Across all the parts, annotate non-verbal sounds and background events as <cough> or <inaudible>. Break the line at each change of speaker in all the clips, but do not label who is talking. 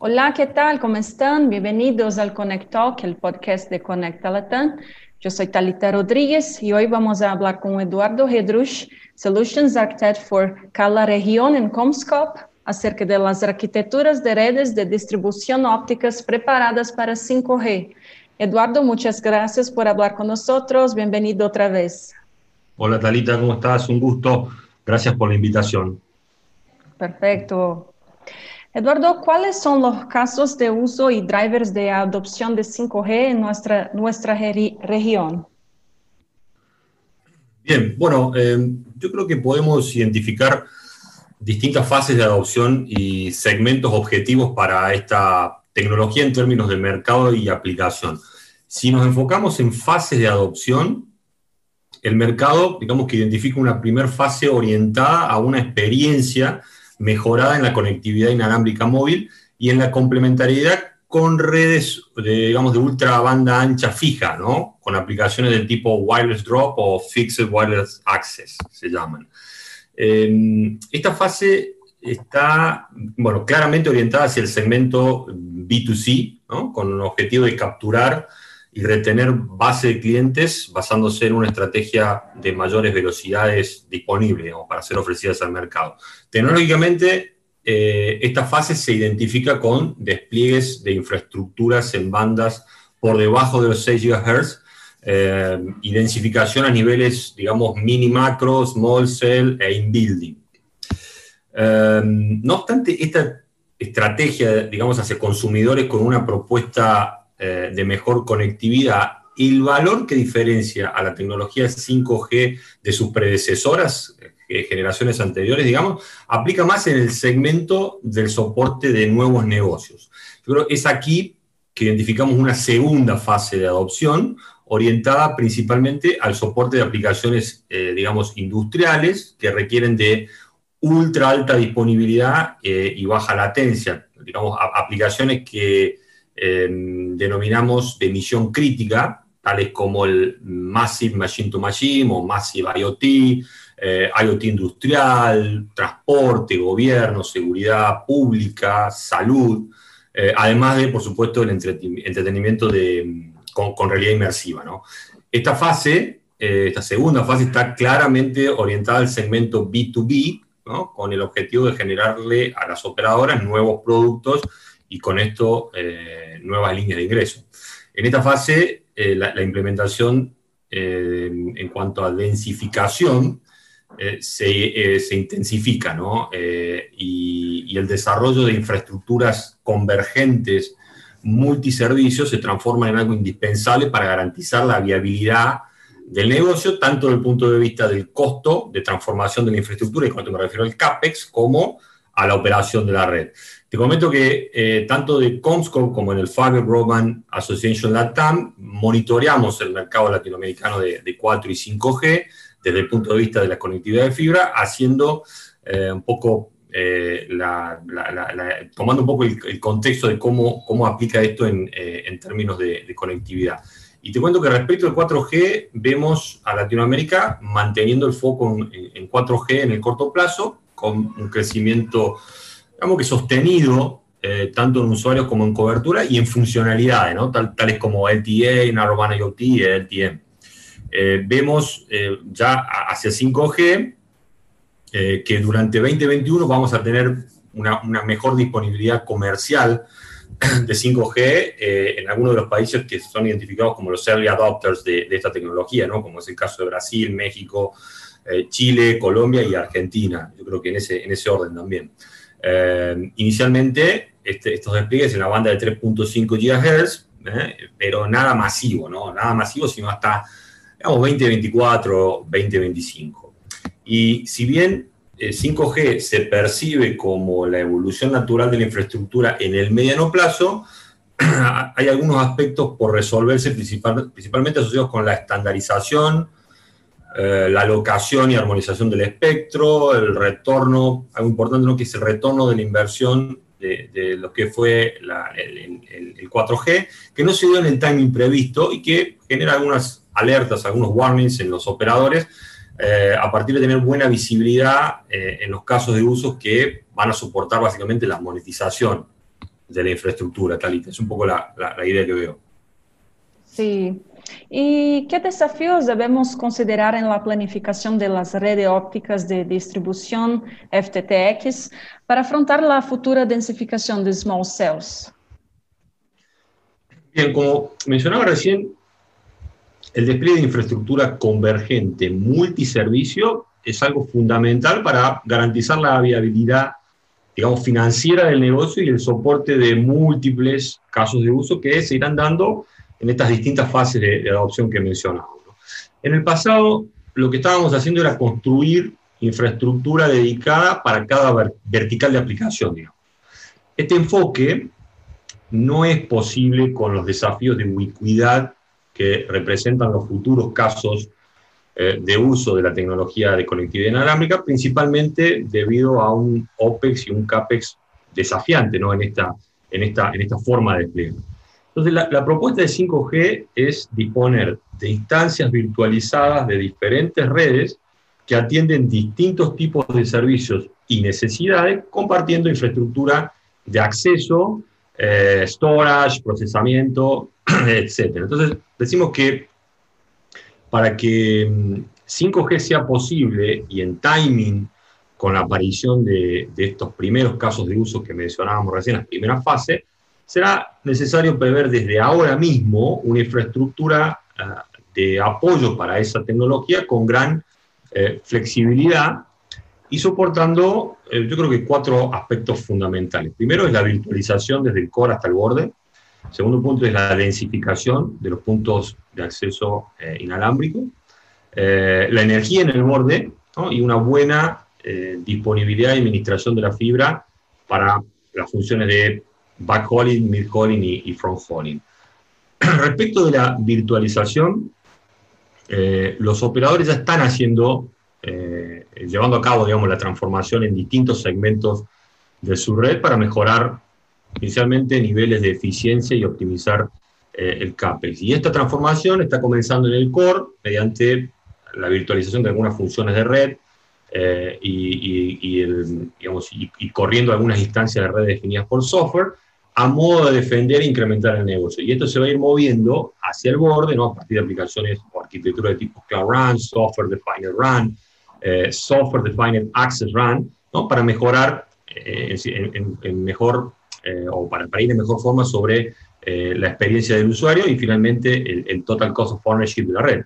Hola, ¿qué tal? ¿Cómo están? Bienvenidos al Connect Talk, el podcast de Conecta Latam. Yo soy Talita Rodríguez y hoy vamos a hablar con Eduardo Hedrush, Solutions Architect for cada región en Comscope, acerca de las arquitecturas de redes de distribución ópticas preparadas para 5G. Eduardo, muchas gracias por hablar con nosotros. Bienvenido otra vez.
Hola Talita, ¿cómo estás? Un gusto. Gracias por la invitación.
Perfecto. Eduardo, ¿cuáles son los casos de uso y drivers de adopción de 5G en nuestra, nuestra región?
Bien, bueno, eh, yo creo que podemos identificar distintas fases de adopción y segmentos objetivos para esta tecnología en términos de mercado y aplicación. Si nos enfocamos en fases de adopción, el mercado, digamos que identifica una primera fase orientada a una experiencia mejorada en la conectividad inalámbrica móvil y en la complementariedad con redes, de, digamos, de ultra banda ancha fija, ¿no? Con aplicaciones del tipo wireless drop o fixed wireless access, se llaman. Em, esta fase está, bueno, claramente orientada hacia el segmento B2C, ¿no? Con un objetivo de capturar y retener base de clientes basándose en una estrategia de mayores velocidades disponibles para ser ofrecidas al mercado. Tecnológicamente, eh, esta fase se identifica con despliegues de infraestructuras en bandas por debajo de los 6 GHz eh, y a niveles, digamos, mini macro, small cell e in-building. Eh, no obstante, esta estrategia, digamos, hacia consumidores con una propuesta eh, de mejor conectividad, el valor que diferencia a la tecnología 5G de sus predecesoras, eh, generaciones anteriores, digamos, aplica más en el segmento del soporte de nuevos negocios. Yo creo que es aquí que identificamos una segunda fase de adopción orientada principalmente al soporte de aplicaciones, eh, digamos, industriales que requieren de ultra alta disponibilidad y baja latencia, digamos, aplicaciones que Em, denominamos de emisión crítica, tales como el Massive Machine to Machine o Massive IoT, eh, IoT industrial, transporte, gobierno, seguridad pública, salud, eh, además de, por supuesto, el entretenimiento de, con, realidad inmersiva. Esta fase, eh, esta segunda fase, está claramente orientada al segmento B2B, con el objetivo de generarle a las operadoras nuevos productos y con esto eh, nuevas líneas de ingreso. En esta fase, eh, la, implementación eh, en cuanto a densificación se, se, intensifica, ¿no? Y, el desarrollo de infraestructuras convergentes multiservicios se transforma en algo indispensable para garantizar la viabilidad del negocio, tanto desde el punto de vista del costo de transformación de la infraestructura, y cuando me refiero al CAPEX, como a la operación de la red. Te comento que eh, tanto de Comscope como en el Fiber Broadband Association LATAM monitoreamos el mercado latinoamericano de, 4 y 5G desde el punto de vista de la conectividad de fibra, haciendo eh, un poco, eh, tomando un poco el, contexto de cómo, cómo aplica esto en, términos de, conectividad. Y te cuento que respecto al 4G, vemos a Latinoamérica manteniendo el foco en, en 4G en el corto plazo, con un crecimiento digamos que sostenido, eh, tanto en usuarios como en cobertura y en funcionalidades, ¿no? tales como LTA, Narrowband IoT y LTM. Eh, vemos eh, ya hacia 5G que durante 2021 vamos a tener una, mejor disponibilidad comercial de 5G en algunos de los países que son identificados como los early adopters de, esta tecnología, ¿no? como es el caso de Brasil, México, Chile, Colombia y Argentina. Yo creo que en ese, en ese orden también. Eh, inicialmente, este, estos despliegues en la banda de 3.5 GHz, ¿eh? pero nada masivo, ¿no? Nada masivo, sino hasta, digamos, 2024, 2025. Y si bien 5G eh, se percibe como la evolución natural de la infraestructura en el mediano plazo, <clears throat> hay algunos aspectos por resolverse, principalmente asociados con la estandarización, eh, la alocación y armonización del espectro, el retorno, algo importante ¿no? que es el retorno de la inversión de, lo que fue el, 4G, que no se dio en el timing previsto y que genera algunas alertas, algunos warnings en los operadores, eh, a partir de tener buena visibilidad eh, en los casos de usos que van a soportar básicamente la monetización de la infraestructura, Talita. Es un poco la, la idea que veo.
Sí. ¿Y qué desafíos debemos considerar en la planificación de las redes ópticas de distribución FTTX para afrontar la futura densificación de small cells?
Bien, como mencionaba recién, el despliegue de infraestructura convergente multiservicio es algo fundamental para garantizar la viabilidad, digamos, financiera del negocio y el soporte de múltiples casos de uso que se irán dando en estas distintas fases de, adopción que mencionamos. En el pasado, lo que estábamos haciendo era construir infraestructura dedicada para cada vertical de aplicación. Este enfoque no es posible con los desafíos de ubicuidad que representan los futuros casos eh, de uso de la tecnología de conectividad inalámbrica, principalmente debido a un OPEX y un CAPEX desafiante ¿no? en, esta, en, esta, en esta forma de despliegue. Entonces, la, propuesta de 5G es disponer de instancias virtualizadas de diferentes redes que atienden distintos tipos de servicios y necesidades, compartiendo infraestructura de acceso, eh, storage, procesamiento, <clears throat> etc. Entonces, decimos que para que 5G mm, sea posible y en timing con la aparición de, estos primeros casos de uso que mencionábamos recién, las primeras fases, será necesario prever desde ahora mismo una infraestructura ah, de apoyo para esa tecnología con gran eh, flexibilidad y soportando, eh, yo creo que cuatro aspectos fundamentales. Primero es la virtualización desde el core hasta el borde. Segundo punto es la densificación de los puntos de acceso eh, inalámbrico. la energía en el borde y una buena disponibilidad y administración de la fibra para las funciones de backhauling, midhauling y, y fronthauling. <clears throat> Respecto de la virtualización, eh, los operadores ya están haciendo, eh, llevando a cabo, digamos, la transformación en distintos segmentos de su red para mejorar inicialmente niveles de eficiencia y optimizar eh, el CAPEX. Y esta transformación está comenzando en el core mediante la virtualización de algunas funciones de red, y, digamos, y, corriendo algunas instancias de red definidas por software, a modo de defender e incrementar el negocio. Y esto se va a ir moviendo hacia el borde, ¿no? a partir de aplicaciones o arquitectura de tipo Cloud Run, Software Defined Run, eh, Software Defined Access Run, ¿no? para mejorar eh, en, mejor, eh, o para, para, ir de mejor forma sobre la experiencia del usuario y finalmente el, Total Cost of Ownership de la red.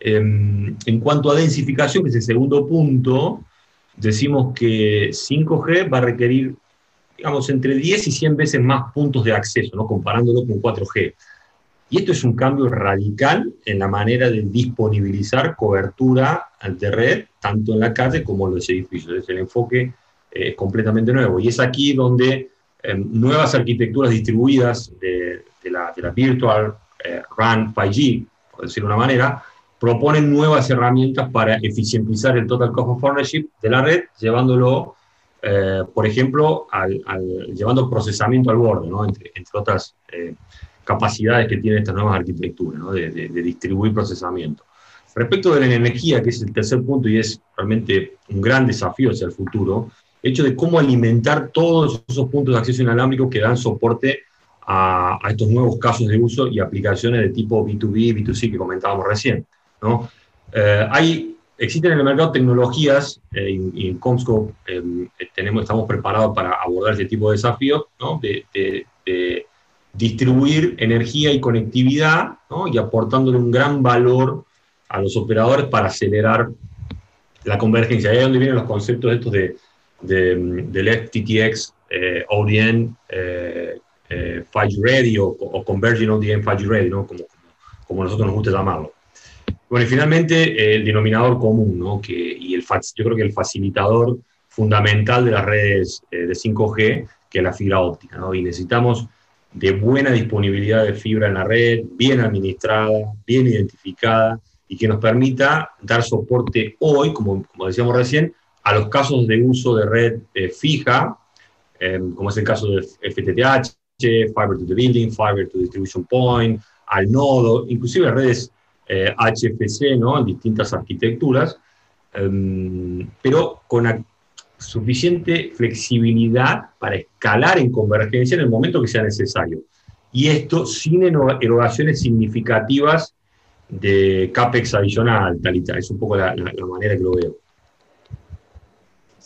Em, en cuanto a densificación, que es el segundo punto, decimos que 5G va a requerir digamos, entre 10 y 100 veces más puntos de acceso, ¿no? comparándolo con 4G. Y esto es un cambio radical en la manera de disponibilizar cobertura de red, tanto en la calle como en los edificios. Es el enfoque eh, completamente nuevo. Y es aquí donde nuevas arquitecturas distribuidas de, la, Virtual eh, RAN 5G, por decirlo de una manera, proponen nuevas herramientas para eficientizar el total cost of ownership de la red, llevándolo eh, por ejemplo, al, llevando procesamiento al borde, entre, otras eh, capacidades que tienen estas nuevas arquitecturas, de, distribuir procesamiento. Respecto de la energía, que es el tercer punto y es realmente un gran desafío hacia el futuro, hecho de cómo alimentar todos esos puntos de acceso inalámbrico que dan soporte a, estos nuevos casos de uso y aplicaciones de tipo B2B, B2C que comentábamos recién. Eh, hay existen en el mercado tecnologías, eh, y, en Comscope em, tenemos, estamos preparados para abordar ese tipo de desafíos, de, distribuir energía y conectividad y aportándole un gran valor a los operadores para acelerar la convergencia. Ahí es donde vienen los conceptos estos de, del FTTX, eh, ODN, eh, 5G eh, Ready o, o Converging ODN 5G Ready, ¿no? como, como nosotros nos gusta llamarlo. Bueno, y finalmente eh, el denominador común, ¿no? Que, y el, yo creo que el facilitador fundamental de las redes eh, de 5G, que es la fibra óptica, ¿no? Y necesitamos de buena disponibilidad de fibra en la red, bien administrada, bien identificada, y que nos permita dar soporte hoy, como, como decíamos recién, a los casos de uso de red eh, fija, como es el caso de FTTH, Fiber to the Building, Fiber to Distribution Point, al nodo, inclusive redes HFC, eh, ¿no? En distintas arquitecturas, em, pero con, suficiente flexibilidad para escalar en convergencia en el momento que sea necesario. Y esto sin erogaciones significativas de CAPEX adicional, Talita. Es un poco la, manera que lo veo.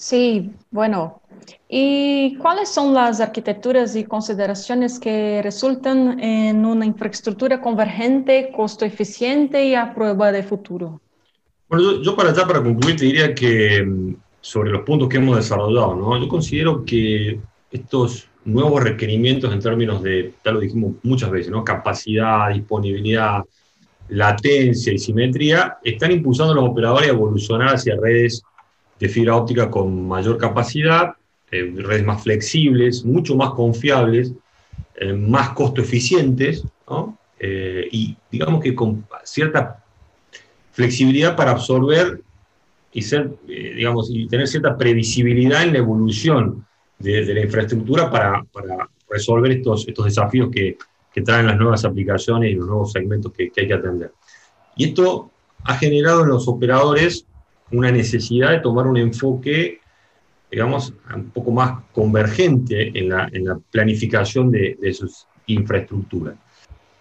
Sí, bueno. ¿Y cuáles son las arquitecturas y consideraciones que resultan en una infraestructura convergente, costo eficiente y a prueba de futuro?
Bueno, yo, para para concluir, te diría que mm, sobre los puntos que hemos desarrollado, ¿no? yo considero que estos nuevos requerimientos en términos de, ya lo dijimos muchas veces, ¿no? capacidad, disponibilidad, latencia y simetría, están impulsando a los operadores a evolucionar hacia redes de fibra óptica con mayor capacidad, eh, redes más flexibles, mucho más confiables, eh, más costo eficientes, eh, y digamos que con cierta flexibilidad para absorber y ser, digamos, y tener cierta previsibilidad en la evolución de, la infraestructura para, resolver estos, estos desafíos que, que traen las nuevas aplicaciones y los nuevos segmentos que, hay que atender. Y esto ha generado en los operadores una necesidad de tomar un enfoque, digamos, un poco más convergente en la, en la planificación de, de, sus infraestructuras.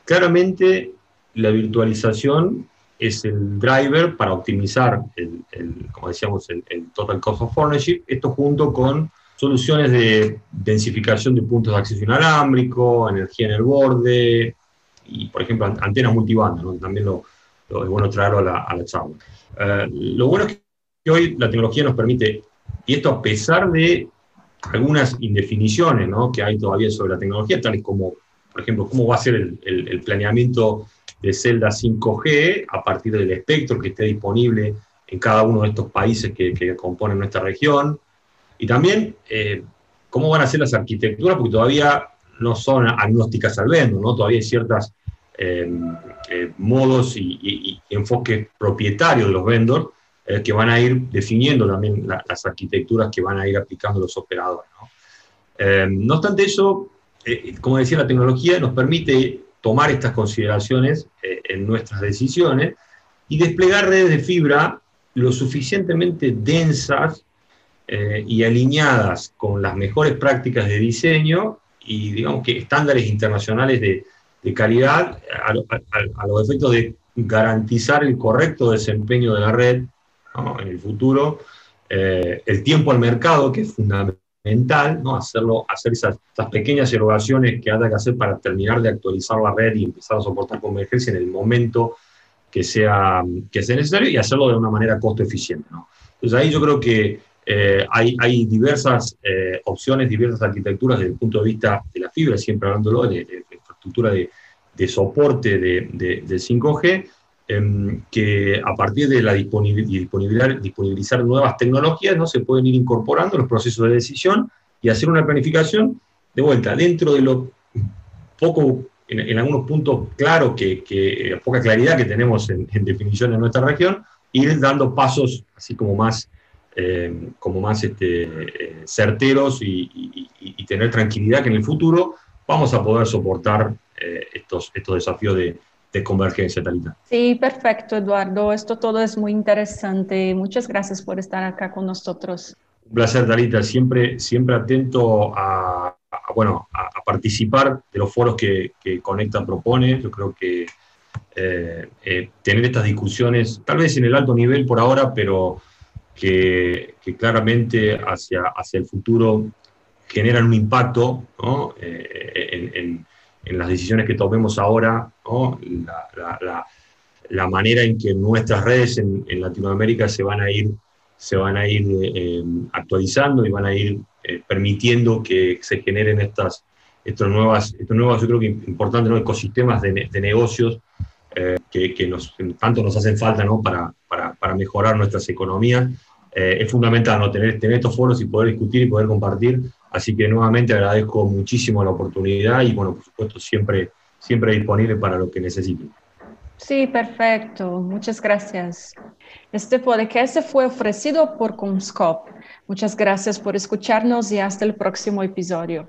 Claramente, la virtualización es el driver para optimizar, el, el como decíamos, el, el, total cost of ownership, esto junto con soluciones de densificación de puntos de acceso inalámbrico, energía en el borde y, por ejemplo, antenas multibanda, también lo, es bueno traerlo a la, a la charla. Eh, lo bueno es que hoy la tecnología nos permite, y esto a pesar de algunas indefiniciones ¿no? que hay todavía sobre la tecnología, tales como, por ejemplo, cómo va a ser el, planeamiento de celdas 5G a partir del espectro que esté disponible en cada uno de estos países que, que componen nuestra región, y también eh, cómo van a ser las arquitecturas, porque todavía no son agnósticas al vendo, ¿no? todavía hay ciertos eh, eh, modos y, enfoques propietarios de los vendors que van a ir definiendo también las arquitecturas que van a ir aplicando los operadores. No, no obstante eso, como decía, la tecnología nos permite tomar estas consideraciones en nuestras decisiones y desplegar redes de fibra lo suficientemente densas eh, y alineadas con las mejores prácticas de diseño y digamos que estándares internacionales de, de calidad a, los efectos de garantizar el correcto desempeño de la red en el futuro, eh, el tiempo al mercado, que es fundamental, ¿no? Hacerlo, hacer esas, pequeñas erogaciones que haya que hacer para terminar de actualizar la red y empezar a soportar convergencia en el momento que sea, que sea necesario y hacerlo de una manera costo eficiente. Entonces ahí yo creo que eh, hay, hay, diversas eh, opciones, diversas arquitecturas desde el punto de vista de la fibra, siempre hablándolo de, de, infraestructura de, soporte de, de 5G, em, que a partir de la disponibilidad, disponibilizar nuevas tecnologías, ¿no? se pueden ir incorporando los procesos de decisión y hacer una planificación de vuelta dentro de lo poco, en, algunos puntos claros, que, que, poca claridad que tenemos en, definición en nuestra región, ir dando pasos así como más eh, como más este, eh, certeros y, tener tranquilidad que en el futuro vamos a poder soportar eh, estos, estos desafíos de, de convergencia, Talita.
Sí, perfecto, Eduardo. Esto todo es muy interesante. Muchas gracias por estar acá con nosotros.
Un placer, Talita. Siempre, siempre atento a, bueno, a, participar de los foros que, que Conecta propone. Yo creo que tener estas discusiones, tal vez en el alto nivel por ahora, pero que, claramente hacia, hacia el futuro generan un impacto eh, en, las decisiones que tomemos ahora, la, manera en que nuestras redes en, Latinoamérica se van a ir, se van a ir eh, actualizando y van a ir eh, permitiendo que se generen estas, estas nuevas, estos nuevos, yo creo que importantes, ecosistemas de, negocios que, tanto nos hacen falta para, para, para mejorar nuestras economías eh, es fundamental ¿no? tener, tener estos foros y poder discutir y poder compartir. Así que nuevamente agradezco muchísimo la oportunidad y, bueno, por supuesto, siempre, siempre disponible para lo que necesiten.
Sí, perfecto. Muchas gracias. Este podcast fue ofrecido por Comscope. Muchas gracias por escucharnos y hasta el próximo episodio.